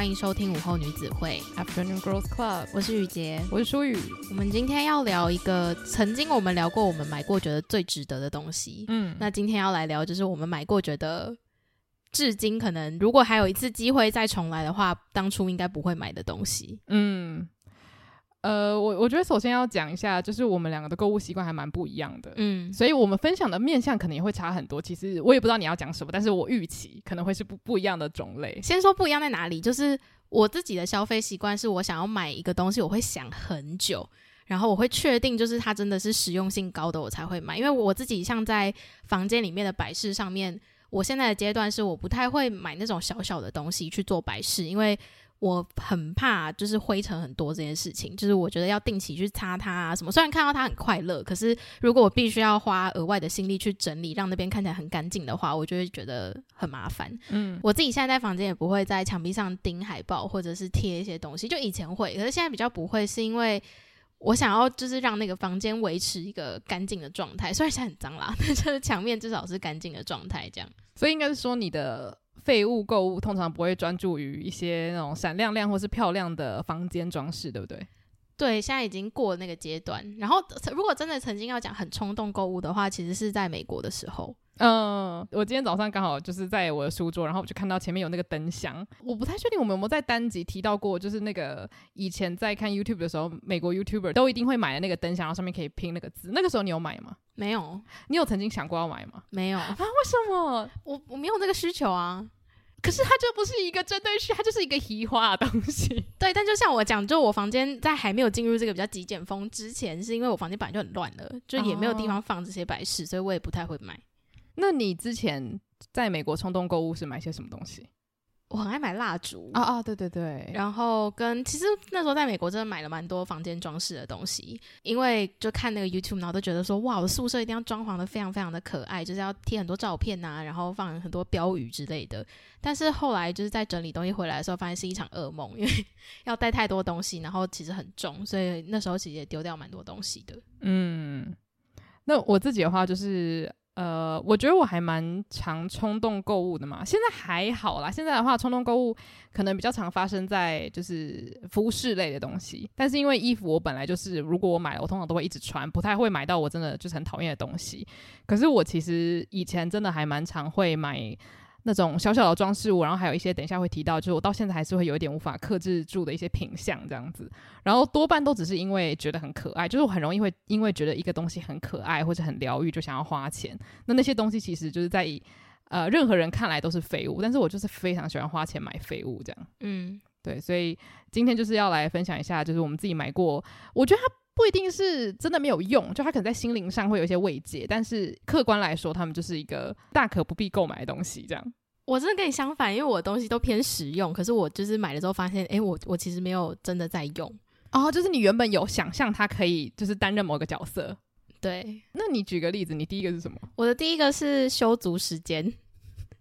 欢迎收听午后女子会 Afternoon Girls Club。我是雨洁，我是舒雨。我们今天要聊一个曾经我们聊过，我们买过觉得最值得的东西。嗯，那今天要来聊就是我们买过觉得至今可能如果还有一次机会再重来的话，当初应该不会买的东西。嗯。呃，我我觉得首先要讲一下，就是我们两个的购物习惯还蛮不一样的，嗯，所以我们分享的面向可能也会差很多。其实我也不知道你要讲什么，但是我预期可能会是不不一样的种类。先说不一样在哪里，就是我自己的消费习惯是我想要买一个东西，我会想很久，然后我会确定就是它真的是实用性高的，我才会买。因为我自己像在房间里面的摆饰上面，我现在的阶段是我不太会买那种小小的东西去做摆饰，因为。我很怕就是灰尘很多这件事情，就是我觉得要定期去擦它啊什么。虽然看到它很快乐，可是如果我必须要花额外的心力去整理，让那边看起来很干净的话，我就会觉得很麻烦。嗯，我自己现在在房间也不会在墙壁上钉海报或者是贴一些东西，就以前会，可是现在比较不会，是因为我想要就是让那个房间维持一个干净的状态。虽然现在很脏啦，但是墙面至少是干净的状态，这样。所以应该是说你的。废物购物通常不会专注于一些那种闪亮亮或是漂亮的房间装饰，对不对？对，现在已经过了那个阶段。然后，如果真的曾经要讲很冲动购物的话，其实是在美国的时候。嗯，我今天早上刚好就是在我的书桌，然后我就看到前面有那个灯箱。我不太确定我们有没有在单集提到过，就是那个以前在看 YouTube 的时候，美国 YouTuber 都一定会买的那个灯箱，然后上面可以拼那个字。那个时候你有买吗？没有。你有曾经想过要买吗？没有啊？为什么？我我没有那个需求啊。可是它就不是一个针对性，它就是一个移花的东西。对，但就像我讲，就我房间在还没有进入这个比较极简风之前，是因为我房间本来就很乱了，就也没有地方放这些摆饰，所以我也不太会买。那你之前在美国冲动购物是买些什么东西？我很爱买蜡烛啊啊，对对对，然后跟其实那时候在美国真的买了蛮多房间装饰的东西，因为就看那个 YouTube，然后都觉得说哇，我的宿舍一定要装潢的非常非常的可爱，就是要贴很多照片啊，然后放很多标语之类的。但是后来就是在整理东西回来的时候，发现是一场噩梦，因为 要带太多东西，然后其实很重，所以那时候其实也丢掉蛮多东西的。嗯，那我自己的话就是。呃，我觉得我还蛮常冲动购物的嘛。现在还好啦，现在的话，冲动购物可能比较常发生在就是服饰类的东西。但是因为衣服，我本来就是如果我买了，我通常都会一直穿，不太会买到我真的就是很讨厌的东西。可是我其实以前真的还蛮常会买。那种小小的装饰物，然后还有一些等一下会提到，就是我到现在还是会有一点无法克制住的一些品相这样子，然后多半都只是因为觉得很可爱，就是我很容易会因为觉得一个东西很可爱或者很疗愈就想要花钱。那那些东西其实就是在呃任何人看来都是废物，但是我就是非常喜欢花钱买废物这样。嗯，对，所以今天就是要来分享一下，就是我们自己买过，我觉得它。不一定是真的没有用，就他可能在心灵上会有一些慰藉，但是客观来说，他们就是一个大可不必购买的东西。这样，我真的跟你相反，因为我的东西都偏实用，可是我就是买了之后发现，哎、欸，我我其实没有真的在用。哦，就是你原本有想象它可以就是担任某个角色。对，那你举个例子，你第一个是什么？我的第一个是修足时间，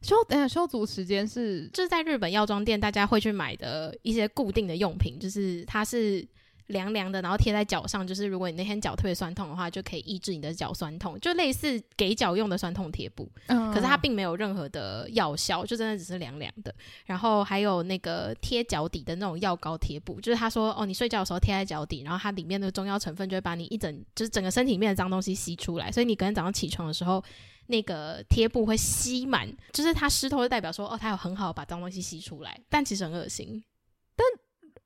修等下修足时间是就是在日本药妆店大家会去买的一些固定的用品，就是它是。凉凉的，然后贴在脚上，就是如果你那天脚特别酸痛的话，就可以抑制你的脚酸痛，就类似给脚用的酸痛贴布。嗯，可是它并没有任何的药效，就真的只是凉凉的。然后还有那个贴脚底的那种药膏贴布，就是他说哦，你睡觉的时候贴在脚底，然后它里面的中药成分就会把你一整就是整个身体里面的脏东西吸出来，所以你隔天早上起床的时候，那个贴布会吸满，就是它湿透就代表说哦，它有很好把脏东西吸出来，但其实很恶心。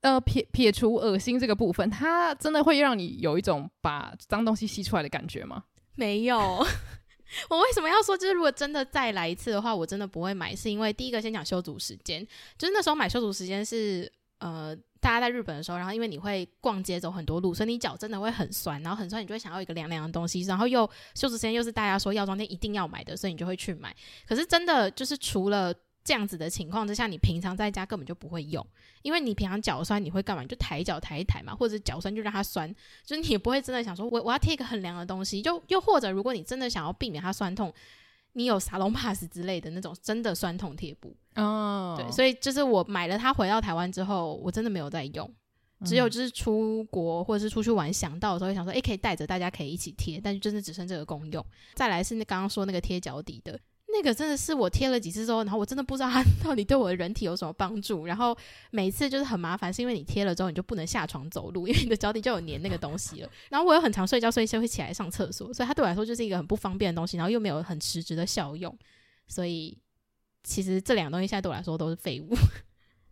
呃，撇撇除恶心这个部分，它真的会让你有一种把脏东西吸出来的感觉吗？没有。我为什么要说，就是如果真的再来一次的话，我真的不会买，是因为第一个先讲修足时间，就是那时候买修足时间是呃。大家在日本的时候，然后因为你会逛街走很多路，所以你脚真的会很酸，然后很酸，你就会想要一个凉凉的东西，然后又修足时间又是大家说药妆店一定要买的，所以你就会去买。可是真的就是除了这样子的情况之下，你平常在家根本就不会用，因为你平常脚酸你会干嘛？你就抬脚抬一抬嘛，或者脚酸就让它酸，就是你也不会真的想说我我要贴一个很凉的东西，就又或者如果你真的想要避免它酸痛。你有沙龙 pass 之类的那种真的酸痛贴布哦，对，所以就是我买了它回到台湾之后，我真的没有在用，只有就是出国或者是出去玩想到的时候，会想说，诶、欸，可以带着，大家可以一起贴，但是真的只剩这个功用。再来是那刚刚说那个贴脚底的。那个真的是我贴了几次之后，然后我真的不知道它 到底对我的人体有什么帮助。然后每次就是很麻烦，是因为你贴了之后你就不能下床走路，因为你的脚底就有粘那个东西了。然后我又很常睡觉，所以就会起来上厕所，所以它对我来说就是一个很不方便的东西，然后又没有很实质的效用。所以其实这两个东西现在对我来说都是废物。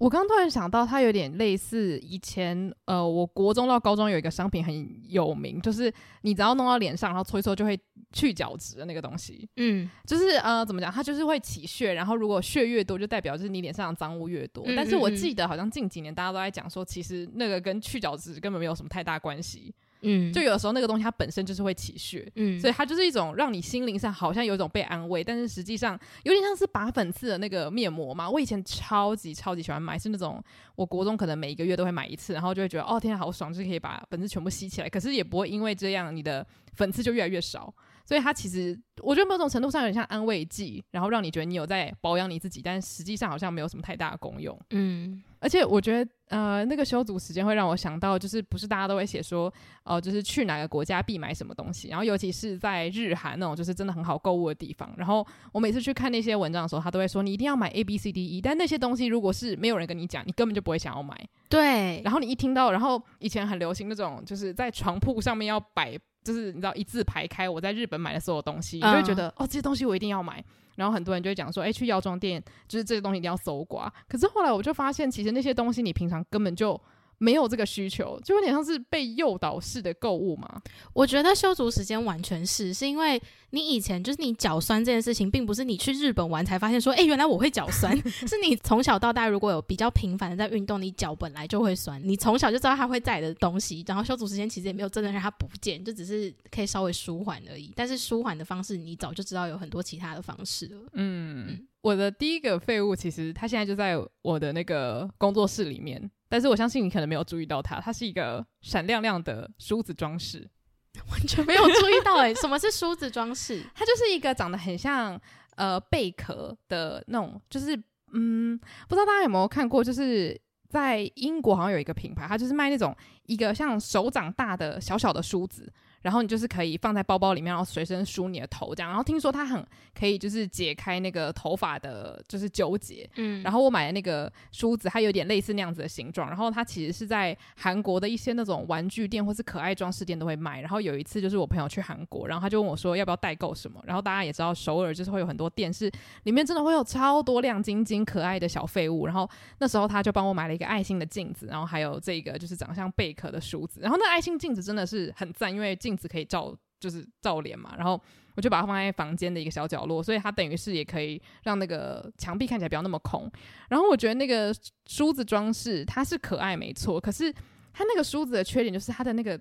我刚突然想到，它有点类似以前，呃，我国中到高中有一个商品很有名，就是你只要弄到脸上，然后搓一搓就会去角质的那个东西。嗯，就是呃，怎么讲？它就是会起屑，然后如果屑越多，就代表就是你脸上的脏污越多。嗯嗯嗯。但是我记得好像近几年大家都在讲说，其实那个跟去角质根本没有什么太大关系。嗯，就有的时候那个东西它本身就是会起屑，嗯，所以它就是一种让你心灵上好像有一种被安慰，但是实际上有点像是拔粉刺的那个面膜嘛。我以前超级超级喜欢买，是那种我国中可能每一个月都会买一次，然后就会觉得哦天啊好爽，就是可以把粉刺全部吸起来，可是也不会因为这样你的粉刺就越来越少。所以它其实，我觉得某种程度上有点像安慰剂，然后让你觉得你有在保养你自己，但实际上好像没有什么太大的功用。嗯，而且我觉得，呃，那个修足时间会让我想到，就是不是大家都会写说，哦、呃，就是去哪个国家必买什么东西，然后尤其是在日韩那种就是真的很好购物的地方。然后我每次去看那些文章的时候，他都会说你一定要买 A B C D E，但那些东西如果是没有人跟你讲，你根本就不会想要买。对。然后你一听到，然后以前很流行那种，就是在床铺上面要摆。就是你知道一字排开，我在日本买的所有东西，你就会觉得、嗯、哦，这些东西我一定要买。然后很多人就会讲说，哎、欸，去药妆店就是这些东西一定要搜刮。可是后来我就发现，其实那些东西你平常根本就。没有这个需求，就有点像是被诱导式的购物嘛。我觉得修足时间完全是，是因为你以前就是你脚酸这件事情，并不是你去日本玩才发现说，哎，原来我会脚酸，是你从小到大如果有比较频繁的在运动，你脚本来就会酸，你从小就知道它会在的东西。然后修足时间其实也没有真的让它不见，就只是可以稍微舒缓而已。但是舒缓的方式，你早就知道有很多其他的方式了。嗯，嗯，我的第一个废物其实它现在就在我的那个工作室里面。但是我相信你可能没有注意到它，它是一个闪亮亮的梳子装饰，完全没有 注意到哎、欸，什么是梳子装饰？它就是一个长得很像呃贝壳的那种，就是嗯，不知道大家有没有看过，就是在英国好像有一个品牌，它就是卖那种一个像手掌大的小小的梳子。然后你就是可以放在包包里面，然后随身梳你的头这样。然后听说它很可以，就是解开那个头发的，就是纠结。嗯。然后我买的那个梳子，它有点类似那样子的形状。然后它其实是在韩国的一些那种玩具店或是可爱装饰店都会卖。然后有一次就是我朋友去韩国，然后他就问我说要不要代购什么。然后大家也知道首尔就是会有很多店是里面真的会有超多亮晶晶可爱的小废物。然后那时候他就帮我买了一个爱心的镜子，然后还有这个就是长得像贝壳的梳子。然后那爱心镜子真的是很赞，因为镜镜子可以照，就是照脸嘛，然后我就把它放在房间的一个小角落，所以它等于是也可以让那个墙壁看起来不要那么空。然后我觉得那个梳子装饰它是可爱没错，可是它那个梳子的缺点就是它的那个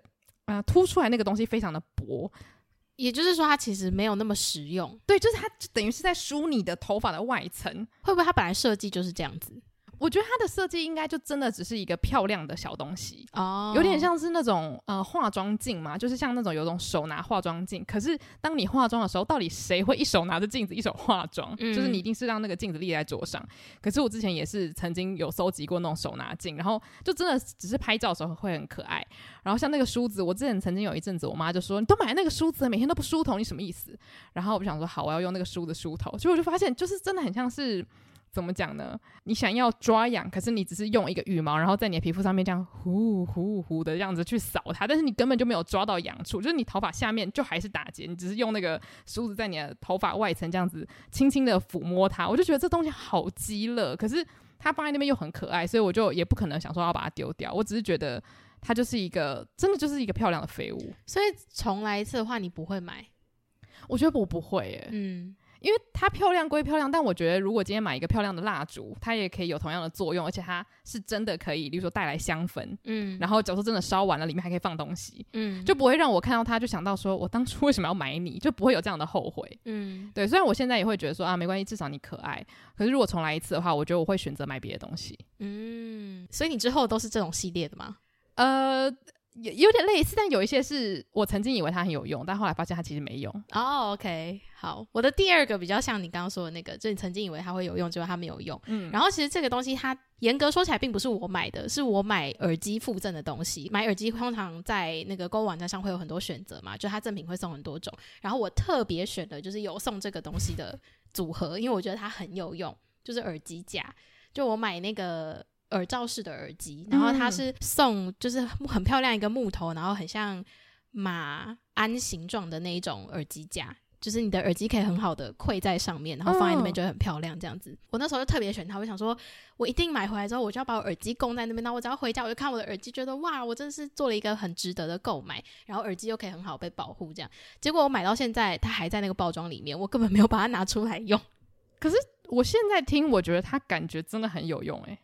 啊、呃、凸出来那个东西非常的薄，也就是说它其实没有那么实用。对，就是它等于是在梳你的头发的外层，会不会它本来设计就是这样子？我觉得它的设计应该就真的只是一个漂亮的小东西哦，有点像是那种呃化妆镜嘛，就是像那种有种手拿化妆镜。可是当你化妆的时候，到底谁会一手拿着镜子一手化妆？嗯，就是你一定是让那个镜子立在桌上。可是我之前也是曾经有搜集过那种手拿镜，然后就真的只是拍照的时候会很可爱。然后像那个梳子，我之前曾经有一阵子，我妈就说：“你都买那个梳子，每天都不梳头，你什么意思？”然后我就想说：“好，我要用那个梳子梳头。”结果我就发现，就是真的很像是。怎么讲呢？你想要抓痒，可是你只是用一个羽毛，然后在你的皮肤上面这样呼呼呼的这样子去扫它，但是你根本就没有抓到痒处，就是你头发下面就还是打结，你只是用那个梳子在你的头发外层这样子轻轻的抚摸它，我就觉得这东西好鸡肋，可是它放在那边又很可爱，所以我就也不可能想说要把它丢掉，我只是觉得它就是一个真的就是一个漂亮的废物，所以重来一次的话，你不会买。我觉得我不会耶，嗯。因为它漂亮归漂亮，但我觉得如果今天买一个漂亮的蜡烛，它也可以有同样的作用，而且它是真的可以，例如说带来香氛，嗯，然后假如说真的烧完了，里面还可以放东西，嗯，就不会让我看到它就想到说我当初为什么要买你，就不会有这样的后悔，嗯，对。虽然我现在也会觉得说啊没关系，至少你可爱，可是如果重来一次的话，我觉得我会选择买别的东西，嗯。所以你之后都是这种系列的吗？呃。有有点类似，但有一些是我曾经以为它很有用，但后来发现它其实没用。哦、oh，OK，好，我的第二个比较像你刚刚说的那个，就你曾经以为它会有用，结果它没有用。嗯，然后其实这个东西它严格说起来并不是我买的，是我买耳机附赠的东西。买耳机通常在那个购物网站上会有很多选择嘛，就它赠品会送很多种，然后我特别选的就是有送这个东西的组合，因为我觉得它很有用，就是耳机架。就我买那个。耳罩式的耳机，然后它是送，就是很漂亮一个木头，然后很像马鞍形状的那一种耳机架，就是你的耳机可以很好的跪在上面，然后放在那边就会很漂亮这样子。我那时候就特别选它，我想说，我一定买回来之后，我就要把我耳机供在那边。那我只要回家，我就看我的耳机，觉得哇，我真的是做了一个很值得的购买，然后耳机又可以很好被保护。这样，结果我买到现在，它还在那个包装里面，我根本没有把它拿出来用。可是我现在听，我觉得它感觉真的很有用，欸，诶。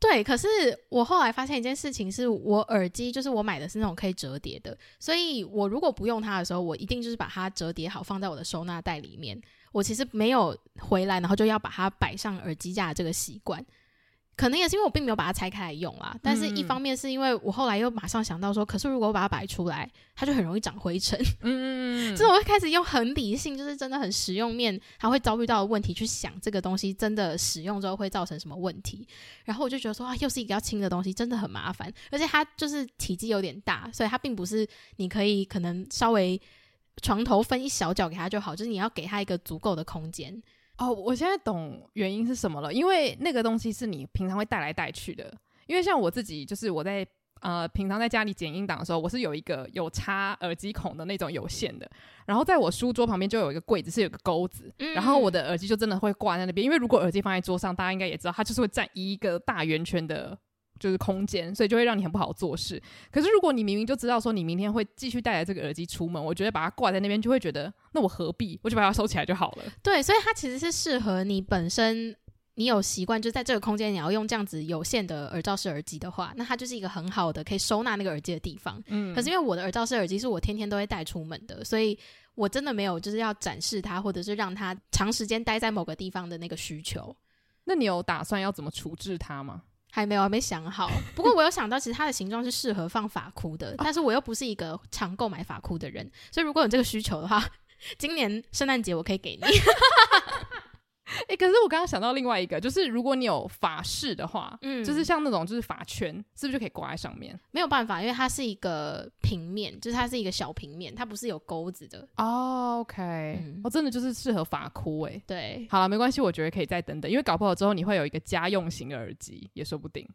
对，可是我后来发现一件事情，是我耳机就是我买的是那种可以折叠的，所以我如果不用它的时候，我一定就是把它折叠好放在我的收纳袋里面。我其实没有回来，然后就要把它摆上耳机架这个习惯。可能也是因为我并没有把它拆开来用啦，但是一方面是因为我后来又马上想到说，可是如果我把它摆出来，它就很容易长灰尘。嗯，所以 我会开始用很理性，就是真的很实用面，它会遭遇到的问题去想这个东西真的使用之后会造成什么问题。然后我就觉得说啊，又是一个要轻的东西，真的很麻烦，而且它就是体积有点大，所以它并不是你可以可能稍微床头分一小角给它就好，就是你要给它一个足够的空间。哦，我现在懂原因是什么了，因为那个东西是你平常会带来带去的。因为像我自己，就是我在呃平常在家里剪音档的时候，我是有一个有插耳机孔的那种有线的，然后在我书桌旁边就有一个柜子，是有个钩子，嗯、然后我的耳机就真的会挂在那边。因为如果耳机放在桌上，大家应该也知道，它就是会占一个大圆圈的。就是空间，所以就会让你很不好做事。可是如果你明明就知道说你明天会继续带着这个耳机出门，我觉得把它挂在那边就会觉得，那我何必？我就把它收起来就好了。对，所以它其实是适合你本身，你有习惯就在这个空间你要用这样子有线的耳罩式耳机的话，那它就是一个很好的可以收纳那个耳机的地方。嗯。可是因为我的耳罩式耳机是我天天都会带出门的，所以我真的没有就是要展示它，或者是让它长时间待在某个地方的那个需求。那你有打算要怎么处置它吗？还没有，还没想好。不过我有想到，其实它的形状是适合放发箍的，但是我又不是一个常购买发箍的人，所以如果有这个需求的话，今年圣诞节我可以给你。哎、欸，可是我刚刚想到另外一个，就是如果你有法式的话，嗯，就是像那种就是法圈，是不是就可以挂在上面？没有办法，因为它是一个平面，就是它是一个小平面，它不是有钩子的。哦，OK，嗯，哦，真的就是适合法箍哎。对，好了，没关系，我觉得可以再等等，因为搞不好之后你会有一个家用型的耳机，也说不定。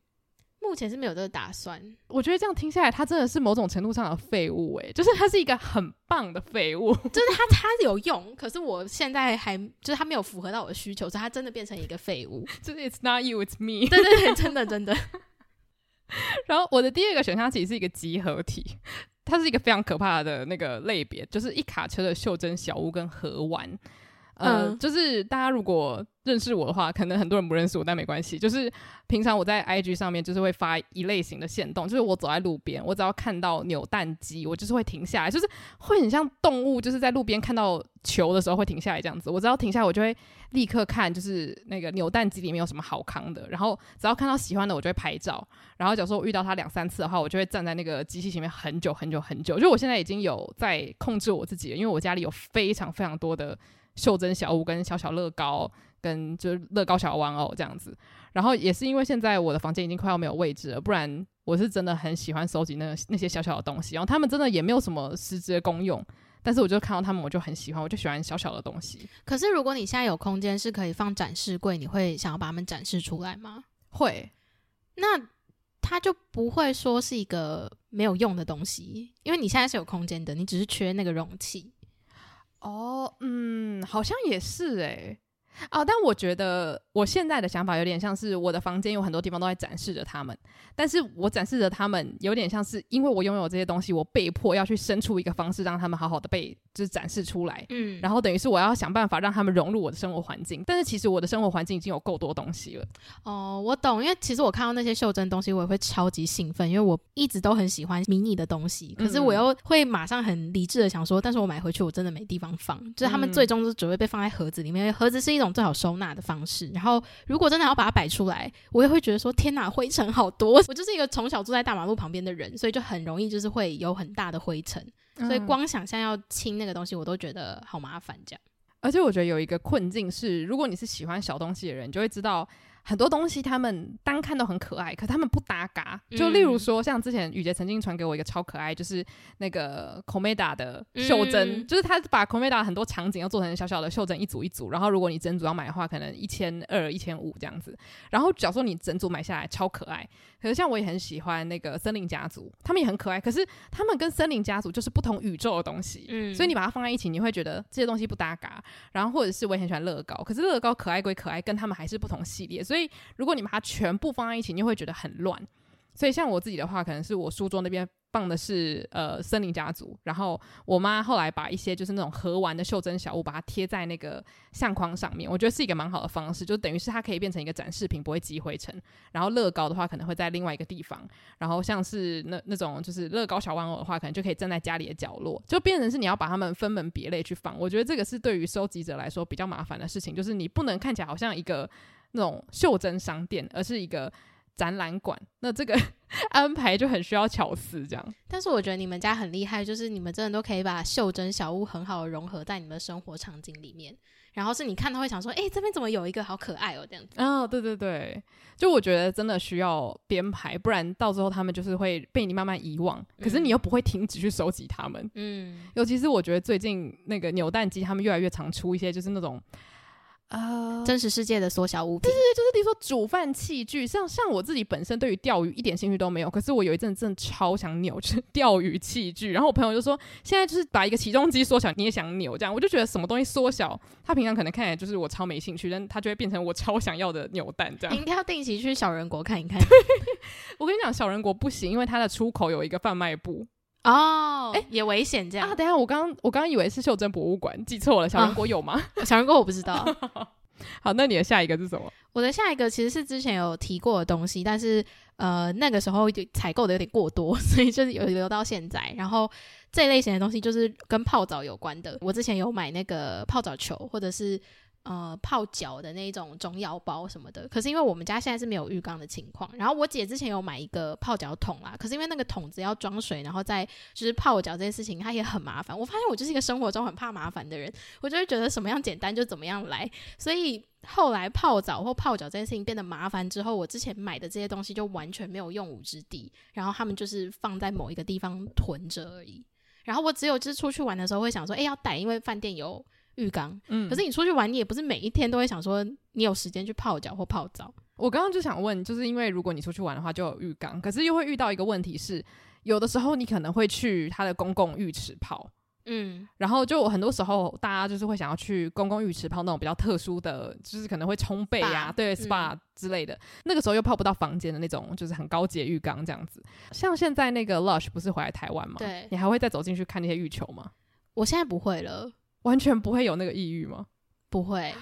目前是没有这个打算。我觉得这样听下来，他真的是某种程度上的废物诶，就是他是一个很棒的废物，就是他他有用，可是我现在还就是他没有符合到我的需求，所以他真的变成一个废物。就是 It's not you, it's me。对对对，真的真的。然后我的第二个选项其实是一个集合体，它是一个非常可怕的那个类别，就是一卡车的袖珍小屋跟盒玩。呃，嗯、就是大家如果认识我的话，可能很多人不认识我，但没关系。就是平常我在 IG 上面就是会发一类型的线动，就是我走在路边，我只要看到扭蛋机，我就是会停下来，就是会很像动物，就是在路边看到球的时候会停下来这样子。我只要停下来，我就会立刻看，就是那个扭蛋机里面有什么好康的。然后只要看到喜欢的，我就会拍照。然后假如说我遇到它两三次的话，我就会站在那个机器前面很久很久很久。就我现在已经有在控制我自己了，因为我家里有非常非常多的。袖珍小物跟小小乐高，跟就是乐高小玩偶这样子，然后也是因为现在我的房间已经快要没有位置了，不然我是真的很喜欢收集那个那些小小的东西，然后他们真的也没有什么实质的功用，但是我就看到他们我就很喜欢，我就喜欢小小的东西。可是如果你现在有空间是可以放展示柜，你会想要把它们展示出来吗？会，那它就不会说是一个没有用的东西，因为你现在是有空间的，你只是缺那个容器。哦，嗯，好像也是诶。哦，但我觉得我现在的想法有点像是我的房间有很多地方都在展示着他们，但是我展示着他们有点像是因为我拥有这些东西，我被迫要去生出一个方式让他们好好的被就是展示出来，嗯，然后等于是我要想办法让他们融入我的生活环境，但是其实我的生活环境已经有够多东西了。哦，我懂，因为其实我看到那些袖珍东西，我也会超级兴奋，因为我一直都很喜欢迷你的东西，可是我又会马上很理智的想说，但是我买回去我真的没地方放，就是他们最终都只会被放在盒子里面，盒子是一种最好收纳的方式。然后，如果真的要把它摆出来，我也会觉得说：天哪，灰尘好多！我就是一个从小住在大马路旁边的人，所以就很容易就是会有很大的灰尘。所以光想象要清那个东西，我都觉得好麻烦。这样，而且我觉得有一个困境是，如果你是喜欢小东西的人，你就会知道。很多东西他们单看都很可爱，可他们不搭嘎。就例如说，像之前雨杰曾经传给我一个超可爱，就是那个 Komeda 的袖珍，嗯、就是他把 Komeda 很多场景要做成小小的袖珍，一组一组。然后如果你整组要买的话，可能一千二、一千五这样子。然后假如说你整组买下来超可爱，可是像我也很喜欢那个森林家族，他们也很可爱。可是他们跟森林家族就是不同宇宙的东西，嗯，所以你把它放在一起，你会觉得这些东西不搭嘎。然后或者是我也很喜欢乐高，可是乐高可爱归可爱，跟他们还是不同系列，所以。所以，如果你把它全部放在一起，你会觉得很乱。所以，像我自己的话，可能是我书桌那边放的是呃森林家族，然后我妈后来把一些就是那种盒玩的袖珍小物，把它贴在那个相框上面。我觉得是一个蛮好的方式，就等于是它可以变成一个展示品，不会积灰尘。然后乐高的话，可能会在另外一个地方。然后像是那那种就是乐高小玩偶的话，可能就可以站在家里的角落，就变成是你要把它们分门别类去放。我觉得这个是对于收集者来说比较麻烦的事情，就是你不能看起来好像一个。那种袖珍商店，而是一个展览馆，那这个 安排就很需要巧思，这样。但是我觉得你们家很厉害，就是你们真的都可以把袖珍小屋很好的融合在你们的生活场景里面，然后是你看到会想说，哎、欸，这边怎么有一个好可爱哦，这样子。哦，对对对，就我觉得真的需要编排，不然到时候他们就是会被你慢慢遗忘，可是你又不会停止去收集他们。嗯，尤其是我觉得最近那个扭蛋机，他们越来越常出一些就是那种。啊，uh, 真实世界的缩小物品，对对对，就是比如说煮饭器具，像像我自己本身对于钓鱼一点兴趣都没有，可是我有一阵真的超想扭就是钓鱼器具，然后我朋友就说，现在就是把一个起重机缩小，你也想扭这样，我就觉得什么东西缩小，他平常可能看起来就是我超没兴趣，但他就会变成我超想要的扭蛋这样。你应该要定期去小人国看一看。我跟你讲，小人国不行，因为它的出口有一个贩卖部。哦，哎、欸，也危险这样啊！等一下，我刚我刚刚以为是袖珍博物馆，记错了。小人国有吗？啊、小人国我不知道。好，那你的下一个是什么？我的下一个其实是之前有提过的东西，但是呃那个时候采购的有点过多，所以就是有留到现在。然后这一类型的东西就是跟泡澡有关的。我之前有买那个泡澡球，或者是。呃，泡脚的那种中药包什么的，可是因为我们家现在是没有浴缸的情况，然后我姐之前有买一个泡脚桶啦，可是因为那个桶子要装水，然后再就是泡脚这件事情，它也很麻烦。我发现我就是一个生活中很怕麻烦的人，我就会觉得什么样简单就怎么样来，所以后来泡澡或泡脚这件事情变得麻烦之后，我之前买的这些东西就完全没有用武之地，然后他们就是放在某一个地方囤着而已。然后我只有就是出去玩的时候会想说，哎，要带，因为饭店有。浴缸，嗯，可是你出去玩，你也不是每一天都会想说你有时间去泡脚或泡澡。我刚刚就想问，就是因为如果你出去玩的话，就有浴缸，可是又会遇到一个问题是，有的时候你可能会去他的公共浴池泡，嗯，然后就很多时候大家就是会想要去公共浴池泡那种比较特殊的，就是可能会冲背呀、啊，对，SPA 之类的，嗯、那个时候又泡不到房间的那种，就是很高级的浴缸这样子。像现在那个 Lush 不是回来台湾吗？对，你还会再走进去看那些浴球吗？我现在不会了。完全不会有那个抑郁吗？不会，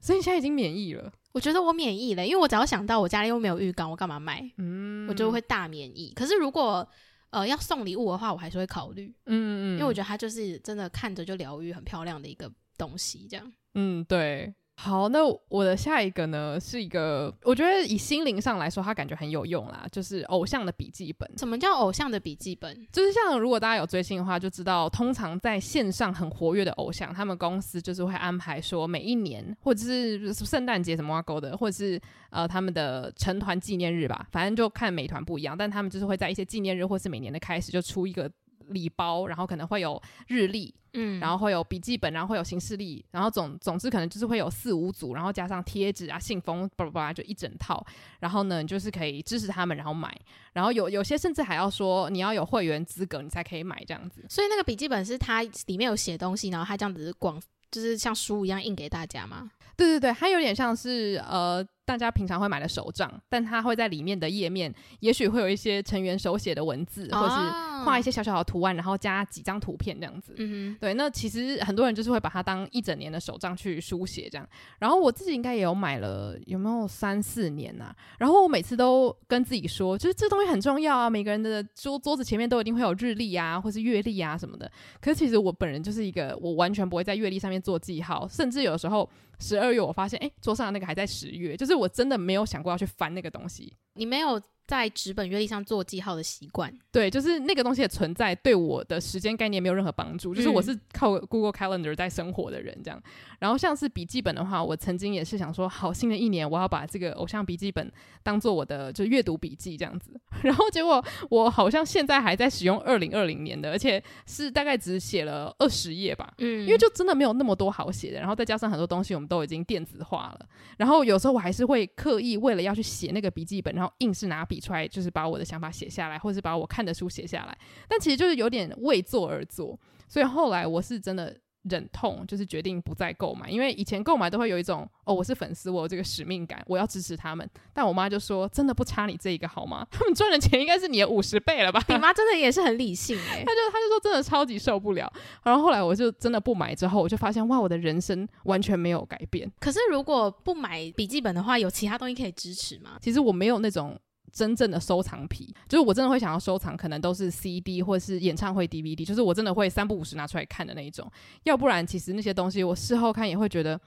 所以你现在已经免疫了。我觉得我免疫了，因为我只要想到我家里又没有浴缸，我干嘛买？嗯，我就会大免疫。可是如果呃要送礼物的话，我还是会考虑。嗯嗯，因为我觉得它就是真的看着就疗愈，很漂亮的一个东西，这样。嗯，对。好，那我的下一个呢，是一个我觉得以心灵上来说，它感觉很有用啦，就是偶像的笔记本。什么叫偶像的笔记本？就是像如果大家有追星的话，就知道通常在线上很活跃的偶像，他们公司就是会安排说每一年或者是圣诞节什么挂钩的，或者是呃他们的成团纪念日吧，反正就看美团不一样，但他们就是会在一些纪念日或是每年的开始就出一个。礼包，然后可能会有日历，嗯，然后会有笔记本，然后会有行事历，然后总总之可能就是会有四五组，然后加上贴纸啊、信封，巴拉巴拉就一整套。然后呢，就是可以支持他们，然后买。然后有有些甚至还要说你要有会员资格，你才可以买这样子。所以那个笔记本是它里面有写东西，然后它这样子广，就是像书一样印给大家吗？对对对，它有点像是呃。大家平常会买的手账，但它会在里面的页面，也许会有一些成员手写的文字，哦、或是画一些小小的图案，然后加几张图片这样子。嗯哼，对。那其实很多人就是会把它当一整年的手账去书写这样。然后我自己应该也有买了，有没有三四年啊？然后我每次都跟自己说，就是这东西很重要啊，每个人的桌桌子前面都一定会有日历啊，或是月历啊什么的。可是其实我本人就是一个，我完全不会在月历上面做记号，甚至有时候。十二月，我发现，哎，桌上的那个还在十月，就是我真的没有想过要去翻那个东西。你没有在纸本月历上做记号的习惯？对，就是那个东西的存在对我的时间概念没有任何帮助。就是我是靠 Google Calendar 在生活的人，这样。然后像是笔记本的话，我曾经也是想说，好，新的一年我要把这个偶像笔记本当做我的就阅读笔记这样子。然后结果我好像现在还在使用二零二零年的，而且是大概只写了二十页吧。嗯，因为就真的没有那么多好写的。然后再加上很多东西我们都已经电子化了。然后有时候我还是会刻意为了要去写那个笔记本，然后硬是拿笔出来，就是把我的想法写下来，或者是把我看的书写下来。但其实就是有点为做而做。所以后来我是真的。忍痛就是决定不再购买，因为以前购买都会有一种哦，我是粉丝，我有这个使命感，我要支持他们。但我妈就说，真的不差你这一个好吗？他们赚的钱应该是你的五十倍了吧？你妈真的也是很理性 哎、欸，她就她就说真的超级受不了。然后后来我就真的不买，之后我就发现哇，我的人生完全没有改变。可是如果不买笔记本的话，有其他东西可以支持吗？其实我没有那种。真正的收藏癖，就是我真的会想要收藏，可能都是 CD 或是演唱会 DVD，就是我真的会三不五时拿出来看的那一种。要不然，其实那些东西我事后看也会觉得，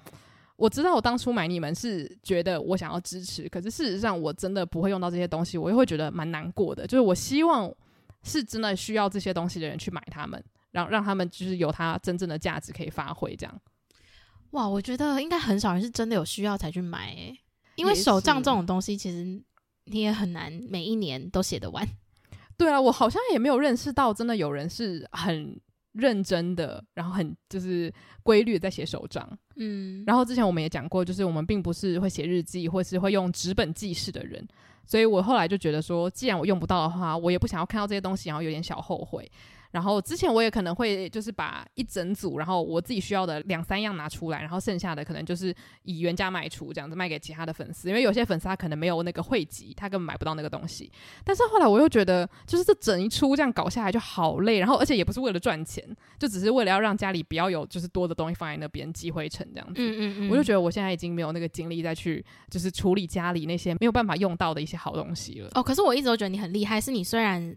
我知道我当初买你们是觉得我想要支持，可是事实上我真的不会用到这些东西，我又会觉得蛮难过的。就是我希望是真的需要这些东西的人去买它们，然后让他们就是有它真正的价值可以发挥。这样，哇，我觉得应该很少人是真的有需要才去买诶、欸，因为手账这种东西其实。你也很难每一年都写得完。对啊，我好像也没有认识到真的有人是很认真的，然后很就是规律在写手账。嗯，然后之前我们也讲过，就是我们并不是会写日记或是会用纸本记事的人，所以我后来就觉得说，既然我用不到的话，我也不想要看到这些东西，然后有点小后悔。然后之前我也可能会就是把一整组，然后我自己需要的两三样拿出来，然后剩下的可能就是以原价卖出，这样子卖给其他的粉丝，因为有些粉丝他可能没有那个汇集，他根本买不到那个东西。但是后来我又觉得，就是这整一出这样搞下来就好累，然后而且也不是为了赚钱，就只是为了要让家里不要有就是多的东西放在那边积灰尘这样子。嗯嗯嗯。我就觉得我现在已经没有那个精力再去就是处理家里那些没有办法用到的一些好东西了。哦，可是我一直都觉得你很厉害，是你虽然。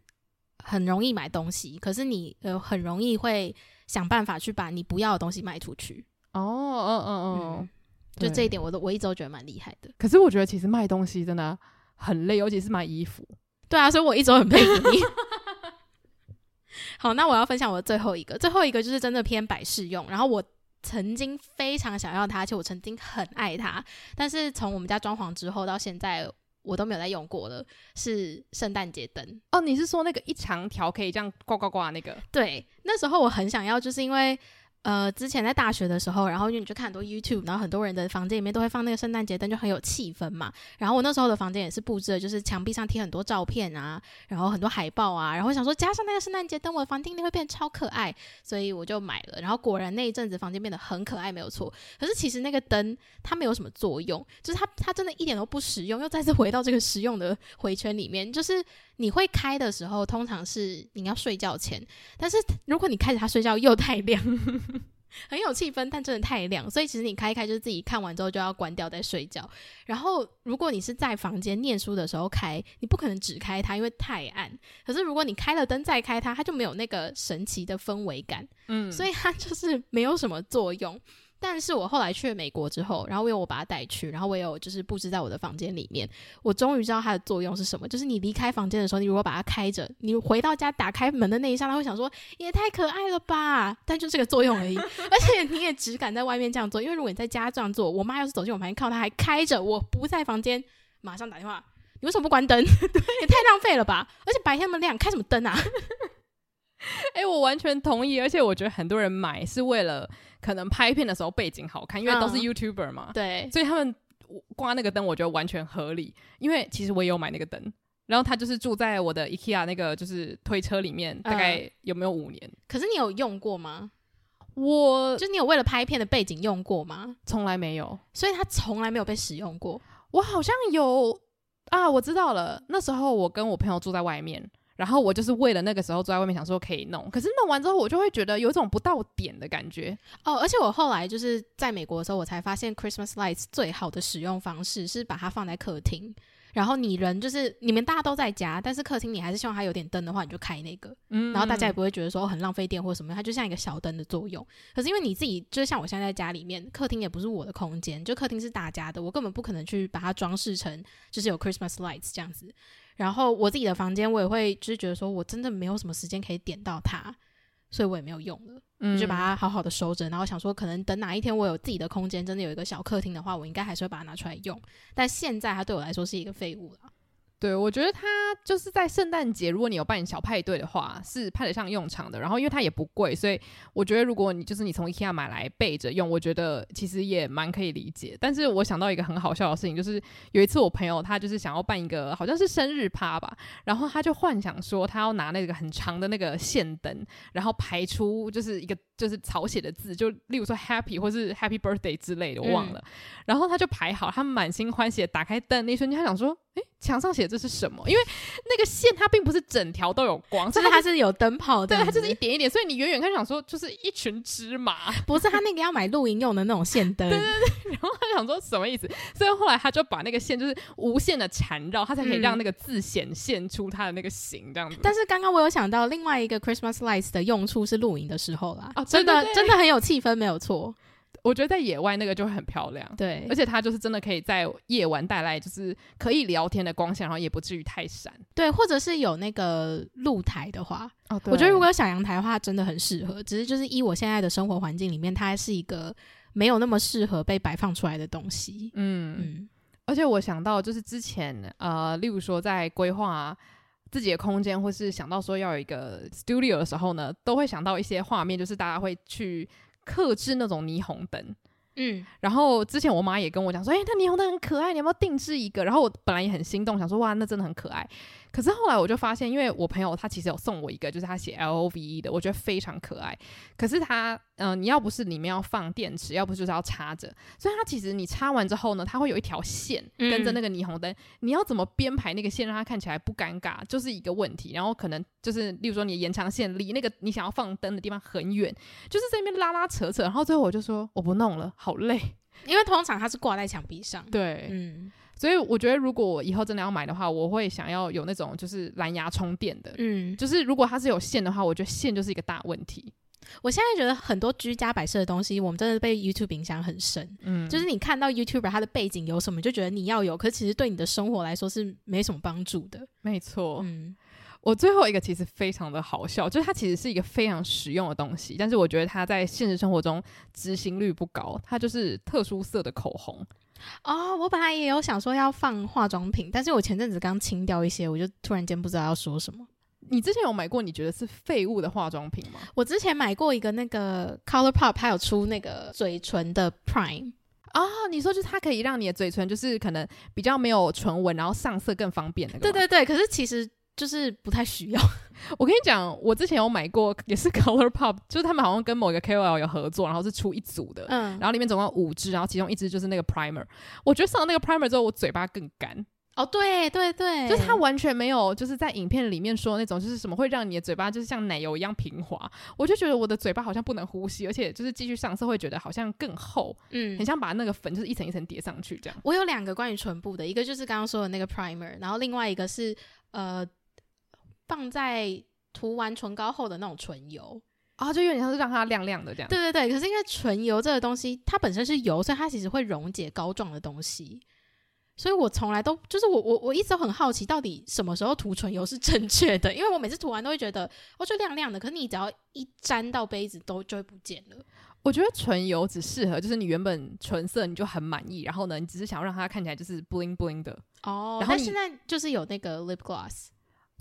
很容易买东西，可是你呃很容易会想办法去把你不要的东西卖出去。哦哦哦哦，就这一点，我都我一直都觉得蛮厉害的。可是我觉得其实卖东西真的很累，尤其是卖衣服。对啊，所以我一直都很佩服你。好，那我要分享我的最后一个，最后一个就是真的偏百事用。然后我曾经非常想要它，而且我曾经很爱它，但是从我们家装潢之后到现在。我都没有在用过了，是圣诞节灯哦。你是说那个一长条可以这样挂挂挂那个？对，那时候我很想要，就是因为。呃，之前在大学的时候，然后因为你就看很多 YouTube，然后很多人的房间里面都会放那个圣诞节灯，就很有气氛嘛。然后我那时候的房间也是布置的，就是墙壁上贴很多照片啊，然后很多海报啊，然后想说加上那个圣诞节灯，我的房间一定会变超可爱，所以我就买了。然后果然那一阵子房间变得很可爱，没有错。可是其实那个灯它没有什么作用，就是它它真的一点都不实用。又再次回到这个实用的回圈里面，就是你会开的时候，通常是你要睡觉前，但是如果你开着它睡觉又太亮。很有气氛，但真的太亮，所以其实你开一开就是自己看完之后就要关掉再睡觉。然后如果你是在房间念书的时候开，你不可能只开它，因为太暗。可是如果你开了灯再开它，它就没有那个神奇的氛围感，嗯，所以它就是没有什么作用。但是我后来去了美国之后，然后我有我把它带去，然后我有就是布置在我的房间里面。我终于知道它的作用是什么，就是你离开房间的时候，你如果把它开着，你回到家打开门的那一刹那，会想说也太可爱了吧？但就这个作用而已，而且你也只敢在外面这样做，因为如果你在家这样做，我妈要是走进我房间看到它还开着，我不在房间，马上打电话，你为什么不关灯？对，也太浪费了吧？而且白天那么亮，开什么灯啊？哎、欸，我完全同意，而且我觉得很多人买是为了可能拍片的时候背景好看，因为都是 YouTuber 嘛，嗯、对，所以他们挂那个灯，我觉得完全合理。因为其实我也有买那个灯，然后他就是住在我的 IKEA 那个就是推车里面，大概有没有五年？可是你有用过吗？我就你有为了拍片的背景用过吗？从来没有，所以它从来没有被使用过。我好像有啊，我知道了。那时候我跟我朋友住在外面，然后我就是为了那个时候坐在外面，想说可以弄。可是弄完之后，我就会觉得有一种不到点的感觉。哦，而且我后来就是在美国的时候，我才发现 Christmas lights 最好的使用方式是把它放在客厅。然后你人就是你们大家都在家，但是客厅你还是希望它有点灯的话，你就开那个，嗯，然后大家也不会觉得说很浪费电或什么，它就像一个小灯的作用。可是因为你自己就像我现在在家里面，客厅也不是我的空间，就客厅是大家的，我根本不可能去把它装饰成就是有 Christmas lights 这样子。然后我自己的房间我也会就是觉得说我真的没有什么时间可以点到它，所以我也没有用了。嗯，就把它好好的收着，然后想说，可能等哪一天我有自己的空间，真的有一个小客厅的话，我应该还是会把它拿出来用。但现在它对我来说是一个废物了。对，我觉得它就是在圣诞节，如果你有办小派对的话，是派得上用场的。然后因为它也不贵，所以我觉得如果你就是你从 IKEA 买来备着用，我觉得其实也蛮可以理解。但是我想到一个很好笑的事情，就是有一次我朋友他就是想要办一个好像是生日趴吧，然后他就幻想说他要拿那个很长的那个线灯，然后排出就是一个就是草写的字，就例如说 Happy 或是 Happy Birthday 之类的，我忘了。嗯、然后他就排好，他满心欢喜的打开灯那一瞬间，他想说。哎，墙上写的这是什么？因为那个线它并不是整条都有光，就是它是有灯泡的，对，它就是一点一点，所以你远远看想说就是一群芝麻，不是他那个要买露营用的那种线灯，对对对。然后他想说什么意思？所以后来他就把那个线就是无限的缠绕，他才可以让那个字显现出它的那个形这样子。但是刚刚我有想到另外一个 Christmas lights 的用处是露营的时候啦，哦，真的真的很有气氛，没有错。我觉得在野外那个就会很漂亮，对，而且它就是真的可以在夜晚带来就是可以聊天的光线，然后也不至于太闪，对，或者是有那个露台的话，我觉得如果有小阳台的话，真的很适合。只是就是依我现在的生活环境里面，它还是一个没有那么适合被摆放出来的东西。嗯嗯，而且我想到就是之前呃，例如说在规划自己的空间，或是想到说要有一个 studio 的时候呢，都会想到一些画面，就是大家会去。克制那种霓虹灯，嗯，然后之前我妈也跟我讲说，哎、欸，那霓虹灯很可爱，你要不要定制一个？然后我本来也很心动，想说，哇，那真的很可爱。可是后来我就发现，因为我朋友他其实有送我一个，就是他写 L O V E 的，我觉得非常可爱。可是他，嗯、呃，你要不是里面要放电池，要不就是要插着，所以它其实你插完之后呢，它会有一条线跟着那个霓虹灯，嗯、你要怎么编排那个线让它看起来不尴尬，就是一个问题。然后可能就是，例如说你延长线离那个你想要放灯的地方很远，就是在那边拉拉扯扯，然后最后我就说我不弄了，好累，因为通常它是挂在墙壁上。对，嗯。所以我觉得，如果我以后真的要买的话，我会想要有那种就是蓝牙充电的。嗯，就是如果它是有线的话，我觉得线就是一个大问题。我现在觉得很多居家摆设的东西，我们真的被 YouTube 影响很深。嗯，就是你看到 YouTuber 它的背景有什么，就觉得你要有，可是其实对你的生活来说是没什么帮助的。没错。嗯，我最后一个其实非常的好笑，就是它其实是一个非常实用的东西，但是我觉得它在现实生活中执行率不高。它就是特殊色的口红。哦，我本来也有想说要放化妆品，但是我前阵子刚清掉一些，我就突然间不知道要说什么。你之前有买过你觉得是废物的化妆品吗？我之前买过一个那个 ColourPop，它有出那个嘴唇的 Prime 啊、哦，你说就是它可以让你的嘴唇就是可能比较没有唇纹，然后上色更方便的。对对对，可是其实。就是不太需要。我跟你讲，我之前有买过，也是 ColourPop，就是他们好像跟某一个 KOL 有合作，然后是出一组的，嗯，然后里面总共五支，然后其中一支就是那个 Primer。我觉得上了那个 Primer 之后，我嘴巴更干。哦，对对对，就是它完全没有，就是在影片里面说那种，就是什么会让你的嘴巴就是像奶油一样平滑。我就觉得我的嘴巴好像不能呼吸，而且就是继续上色会觉得好像更厚，嗯，很像把那个粉就是一层一层叠上去这样。我有两个关于唇部的，一个就是刚刚说的那个 Primer，然后另外一个是呃。放在涂完唇膏后的那种唇油啊，就有点像是让它亮亮的这样。对对对，可是因为唇油这个东西，它本身是油，所以它其实会溶解膏状的东西。所以我从来都就是我我我一直都很好奇，到底什么时候涂唇油是正确的？因为我每次涂完都会觉得哦，就亮亮的，可是你只要一沾到杯子都就会不见了。我觉得唇油只适合就是你原本唇色你就很满意，然后呢，你只是想要让它看起来就是 bling bling 的哦。然后现在就是有那个 lip gloss。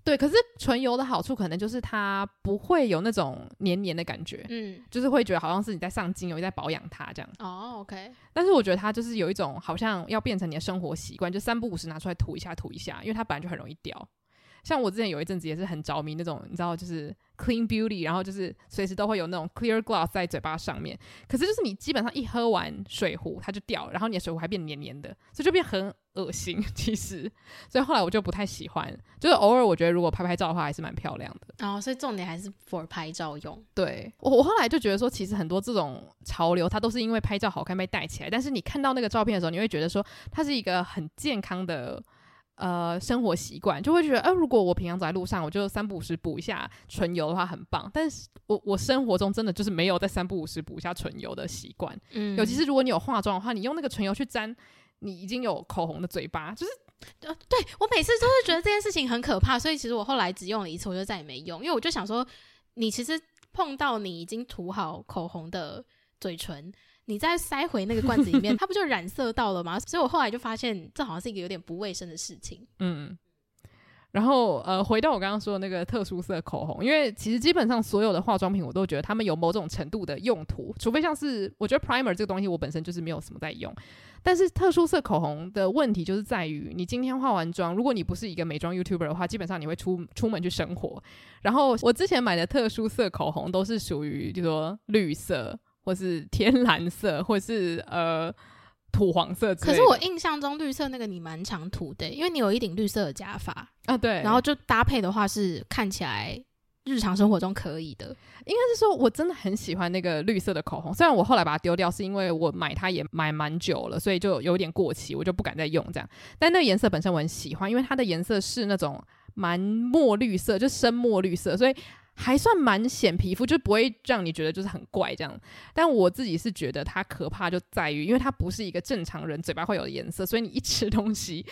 对，可是唇油的好处可能就是它不会有那种黏黏的感觉，嗯，就是会觉得好像是你在上精油，在保养它这样。哦，OK。但是我觉得它就是有一种好像要变成你的生活习惯，就三不五时拿出来涂一下涂一下，因为它本来就很容易掉。像我之前有一阵子也是很着迷那种，你知道，就是 clean beauty，然后就是随时都会有那种 clear gloss 在嘴巴上面。可是就是你基本上一喝完水壶它就掉，然后你的水壶还变黏黏的，所以就变很恶心。其实，所以后来我就不太喜欢。就是偶尔我觉得如果拍拍照的话还是蛮漂亮的。哦，所以重点还是 for 拍照用。对，我我后来就觉得说，其实很多这种潮流它都是因为拍照好看被带起来，但是你看到那个照片的时候，你会觉得说它是一个很健康的。呃，生活习惯就会觉得，呃，如果我平常走在路上，我就三不五时补一下唇油的话，很棒。但是我我生活中真的就是没有在三不五时补一下唇油的习惯。嗯，尤其是如果你有化妆的话，你用那个唇油去沾，你已经有口红的嘴巴，就是，呃，对，我每次都是觉得这件事情很可怕，所以其实我后来只用了一次，我就再也没用，因为我就想说，你其实碰到你已经涂好口红的嘴唇。你再塞回那个罐子里面，它不就染色到了吗？所以我后来就发现，这好像是一个有点不卫生的事情。嗯，然后呃，回到我刚刚说的那个特殊色口红，因为其实基本上所有的化妆品，我都觉得它们有某种程度的用途，除非像是我觉得 primer 这个东西，我本身就是没有什么在用。但是特殊色口红的问题就是在于，你今天化完妆，如果你不是一个美妆 YouTuber 的话，基本上你会出出门去生活。然后我之前买的特殊色口红都是属于，就说绿色。或是天蓝色，或是呃土黄色之类的。可是我印象中绿色那个你蛮常涂的，因为你有一顶绿色的假发啊，对。然后就搭配的话是看起来日常生活中可以的。应该是说我真的很喜欢那个绿色的口红，虽然我后来把它丢掉，是因为我买它也买蛮久了，所以就有点过期，我就不敢再用这样。但那个颜色本身我很喜欢，因为它的颜色是那种蛮墨绿色，就深墨绿色，所以。还算蛮显皮肤，就不会让你觉得就是很怪这样。但我自己是觉得它可怕就在于，因为它不是一个正常人嘴巴会有的颜色，所以你一吃东西。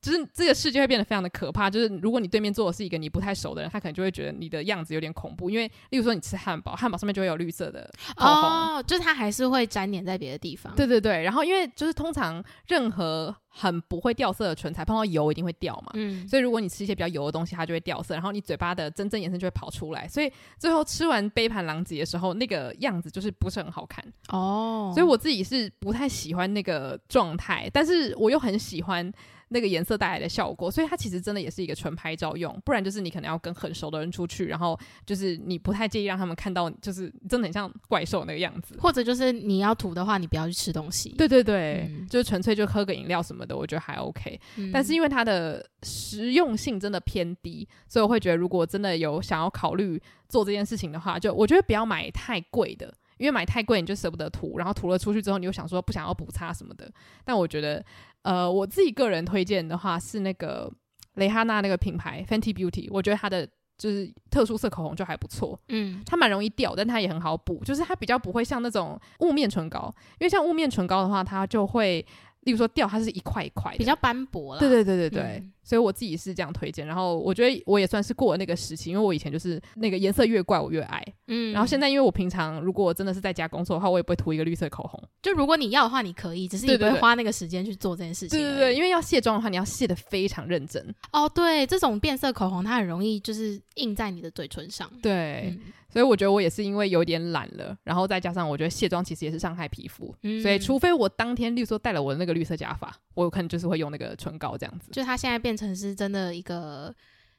就是这个世界会变得非常的可怕。就是如果你对面坐的是一个你不太熟的人，他可能就会觉得你的样子有点恐怖。因为，例如说你吃汉堡，汉堡上面就会有绿色的哦，就是它还是会粘黏在别的地方。对对对。然后，因为就是通常任何很不会掉色的唇彩碰到油一定会掉嘛。嗯。所以如果你吃一些比较油的东西，它就会掉色，然后你嘴巴的真正颜色就会跑出来。所以最后吃完杯盘狼藉的时候，那个样子就是不是很好看。哦。所以我自己是不太喜欢那个状态，但是我又很喜欢。那个颜色带来的效果，所以它其实真的也是一个纯拍照用，不然就是你可能要跟很熟的人出去，然后就是你不太介意让他们看到，就是真的很像怪兽那个样子，或者就是你要涂的话，你不要去吃东西。对对对，嗯、就是纯粹就喝个饮料什么的，我觉得还 OK。嗯、但是因为它的实用性真的偏低，所以我会觉得如果真的有想要考虑做这件事情的话，就我觉得不要买太贵的，因为买太贵你就舍不得涂，然后涂了出去之后你又想说不想要补擦什么的。但我觉得。呃，我自己个人推荐的话是那个蕾哈娜那个品牌 Fenty Beauty，我觉得它的就是特殊色口红就还不错，嗯，它蛮容易掉，但它也很好补，就是它比较不会像那种雾面唇膏，因为像雾面唇膏的话，它就会。例如说掉，它是一块一块的，比较斑驳了。对对对对对，嗯、所以我自己是这样推荐。然后我觉得我也算是过了那个时期，因为我以前就是那个颜色越怪我越爱。嗯，然后现在因为我平常如果我真的是在家工作的话，我也不会涂一个绿色口红。就如果你要的话，你可以，只是你不会花那个时间去做这件事情。对对对，因为要卸妆的话，你要卸的非常认真。哦，对，这种变色口红它很容易就是印在你的嘴唇上。对。嗯所以我觉得我也是因为有点懒了，然后再加上我觉得卸妆其实也是伤害皮肤，嗯、所以除非我当天，例如说戴了我的那个绿色假发，我有可能就是会用那个唇膏这样子。就它现在变成是真的一个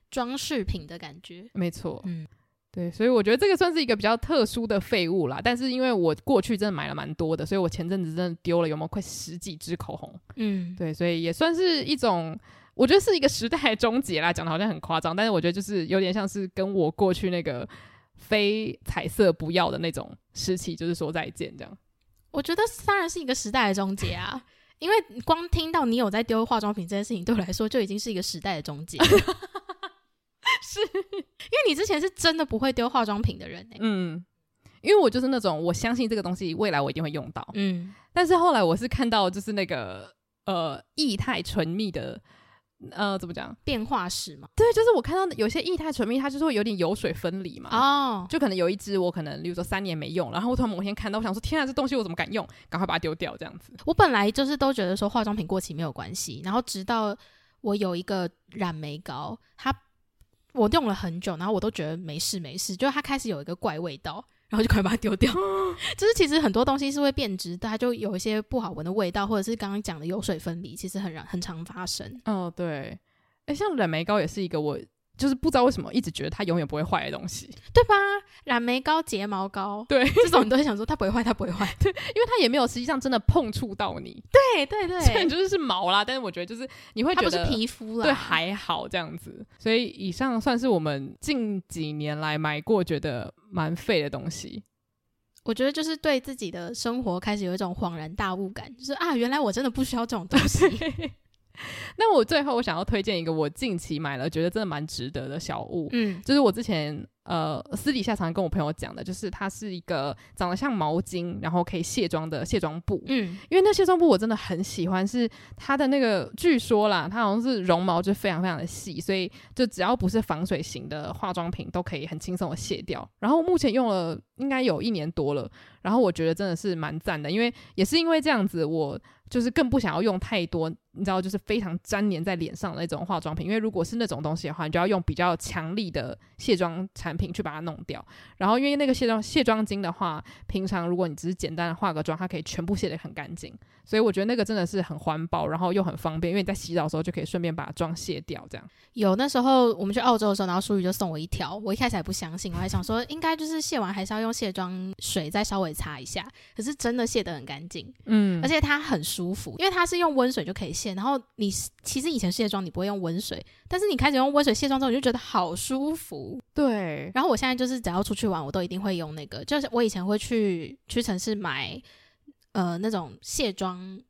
装饰品的感觉。没错，嗯，对，所以我觉得这个算是一个比较特殊的废物啦。但是因为我过去真的买了蛮多的，所以我前阵子真的丢了有没有快十几支口红？嗯，对，所以也算是一种，我觉得是一个时代的终结啦。讲的好像很夸张，但是我觉得就是有点像是跟我过去那个。非彩色不要的那种时期，就是说再见这样。我觉得当然是一个时代的终结啊，因为光听到你有在丢化妆品这件事情，对我来说就已经是一个时代的终结。是因为你之前是真的不会丢化妆品的人呢、欸。嗯，因为我就是那种我相信这个东西未来我一定会用到。嗯，但是后来我是看到就是那个呃液态唇蜜的。呃，怎么讲？变化史嘛。对，就是我看到有些液态唇蜜，它就是会有点油水分离嘛。哦。就可能有一支我可能，例如说三年没用，然后我突然某天看到，我想说，天啊，这东西我怎么敢用？赶快把它丢掉，这样子。我本来就是都觉得说化妆品过期没有关系，然后直到我有一个染眉膏，它我用了很久，然后我都觉得没事没事，就是它开始有一个怪味道。然后就快把它丢掉。就是其实很多东西是会变质，它就有一些不好闻的味道，或者是刚刚讲的油水分离，其实很很常发生。哦，对。哎，像染眉膏也是一个我，就是不知道为什么一直觉得它永远不会坏的东西，对吧？染眉膏、睫毛膏，对，这种你都会想说它不会坏，它不会坏，对，因为它也没有实际上真的碰触到你，对对对，虽然就是是毛啦，但是我觉得就是你会觉得它不是皮肤啦，对，还好这样子。所以以上算是我们近几年来买过觉得蛮废的东西。我觉得就是对自己的生活开始有一种恍然大悟感，就是啊，原来我真的不需要这种东西。那我最后我想要推荐一个我近期买了觉得真的蛮值得的小物，嗯，就是我之前呃私底下常常跟我朋友讲的，就是它是一个长得像毛巾，然后可以卸妆的卸妆布，嗯，因为那卸妆布我真的很喜欢，是它的那个据说啦，它好像是绒毛就非常非常的细，所以就只要不是防水型的化妆品都可以很轻松的卸掉。然后目前用了应该有一年多了，然后我觉得真的是蛮赞的，因为也是因为这样子我。就是更不想要用太多，你知道，就是非常粘黏在脸上的那种化妆品，因为如果是那种东西的话，你就要用比较强力的卸妆产品去把它弄掉。然后因为那个卸妆卸妆巾的话，平常如果你只是简单的化个妆，它可以全部卸得很干净。所以我觉得那个真的是很环保，然后又很方便，因为你在洗澡的时候就可以顺便把妆卸掉。这样有那时候我们去澳洲的时候，然后淑宇就送我一条，我一开始还不相信，我还想说应该就是卸完还是要用卸妆水再稍微擦一下，可是真的卸得很干净，嗯，而且它很舒服，因为它是用温水就可以卸。然后你其实以前卸妆你不会用温水，但是你开始用温水卸妆之后，你就觉得好舒服。对。然后我现在就是只要出去玩，我都一定会用那个。就是我以前会去屈臣氏买呃那种卸妆。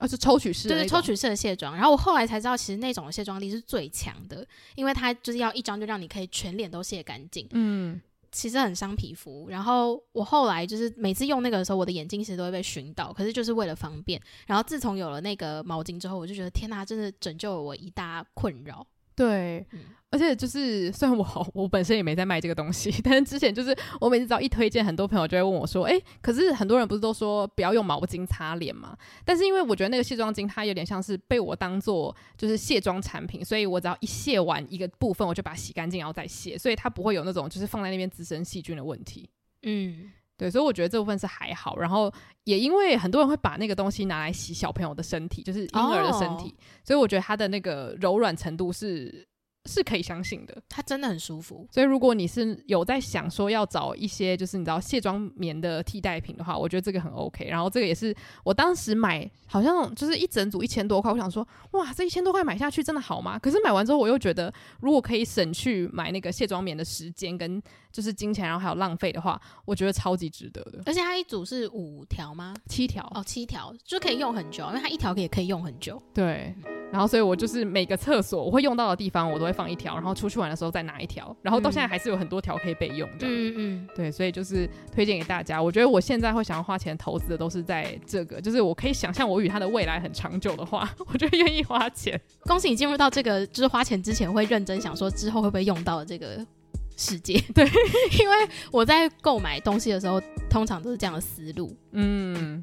而、啊、是抽取式的，对对，抽取式的卸妆。然后我后来才知道，其实那种卸妆力是最强的，因为它就是要一张就让你可以全脸都卸干净。嗯，其实很伤皮肤。然后我后来就是每次用那个的时候，我的眼睛其实都会被熏到，可是就是为了方便。然后自从有了那个毛巾之后，我就觉得天哪，真的拯救了我一大困扰。对。嗯而且就是，虽然我我本身也没在卖这个东西，但是之前就是我每次只要一推荐，很多朋友就会问我说：“诶，可是很多人不是都说不要用毛巾擦脸吗？”但是因为我觉得那个卸妆巾它有点像是被我当做就是卸妆产品，所以我只要一卸完一个部分，我就把它洗干净，然后再卸，所以它不会有那种就是放在那边滋生细菌的问题。嗯，对，所以我觉得这部分是还好。然后也因为很多人会把那个东西拿来洗小朋友的身体，就是婴儿的身体，哦，所以我觉得它的那个柔软程度是。是可以相信的，它真的很舒服。所以如果你是有在想说要找一些就是你知道卸妆棉的替代品的话，我觉得这个很 OK。然后这个也是我当时买，好像就是一整组一千多块。我想说，哇，这一千多块买下去真的好吗？可是买完之后，我又觉得如果可以省去买那个卸妆棉的时间跟就是金钱，然后还有浪费的话，我觉得超级值得的。而且它一组是五条吗？七条哦，七条就可以用很久，因为它一条也可以用很久。对。然后，所以我就是每个厕所我会用到的地方，我都会放一条，然后出去玩的时候再拿一条，然后到现在还是有很多条可以备用的。嗯嗯，对，所以就是推荐给大家。我觉得我现在会想要花钱投资的都是在这个，就是我可以想象我与它的未来很长久的话，我就愿意花钱。恭喜你进入到这个就是花钱之前会认真想说之后会不会用到的这个世界。对，因为我在购买东西的时候，通常都是这样的思路。嗯，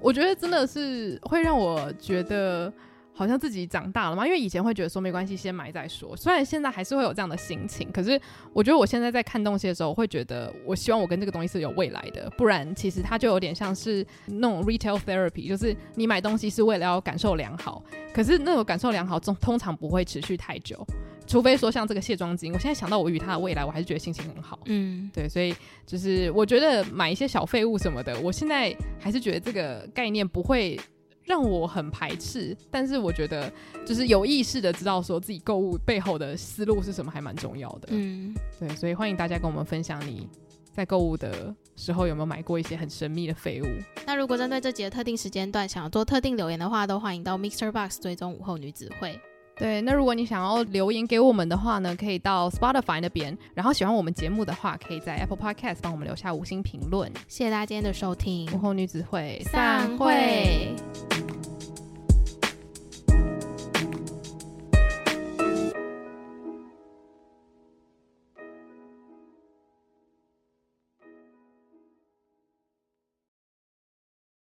我觉得真的是会让我觉得。好像自己长大了嘛，因为以前会觉得说没关系，先买再说。虽然现在还是会有这样的心情，可是我觉得我现在在看东西的时候，会觉得我希望我跟这个东西是有未来的，不然其实它就有点像是那种 retail therapy，就是你买东西是为了要感受良好，可是那种感受良好总通常不会持续太久，除非说像这个卸妆巾，我现在想到我与它的未来，我还是觉得心情很好。嗯，对，所以就是我觉得买一些小废物什么的，我现在还是觉得这个概念不会。让我很排斥，但是我觉得就是有意识的知道说自己购物背后的思路是什么，还蛮重要的。嗯，对，所以欢迎大家跟我们分享你在购物的时候有没有买过一些很神秘的废物。那如果针对这集的特定时间段想要做特定留言的话，都欢迎到 MixerBox 追踪午后女子会。对，那如果你想要留言给我们的话呢，可以到 Spotify 那边。然后喜欢我们节目的话，可以在 Apple Podcast 帮我们留下五星评论。谢谢大家今天的收听，午后女子会散会。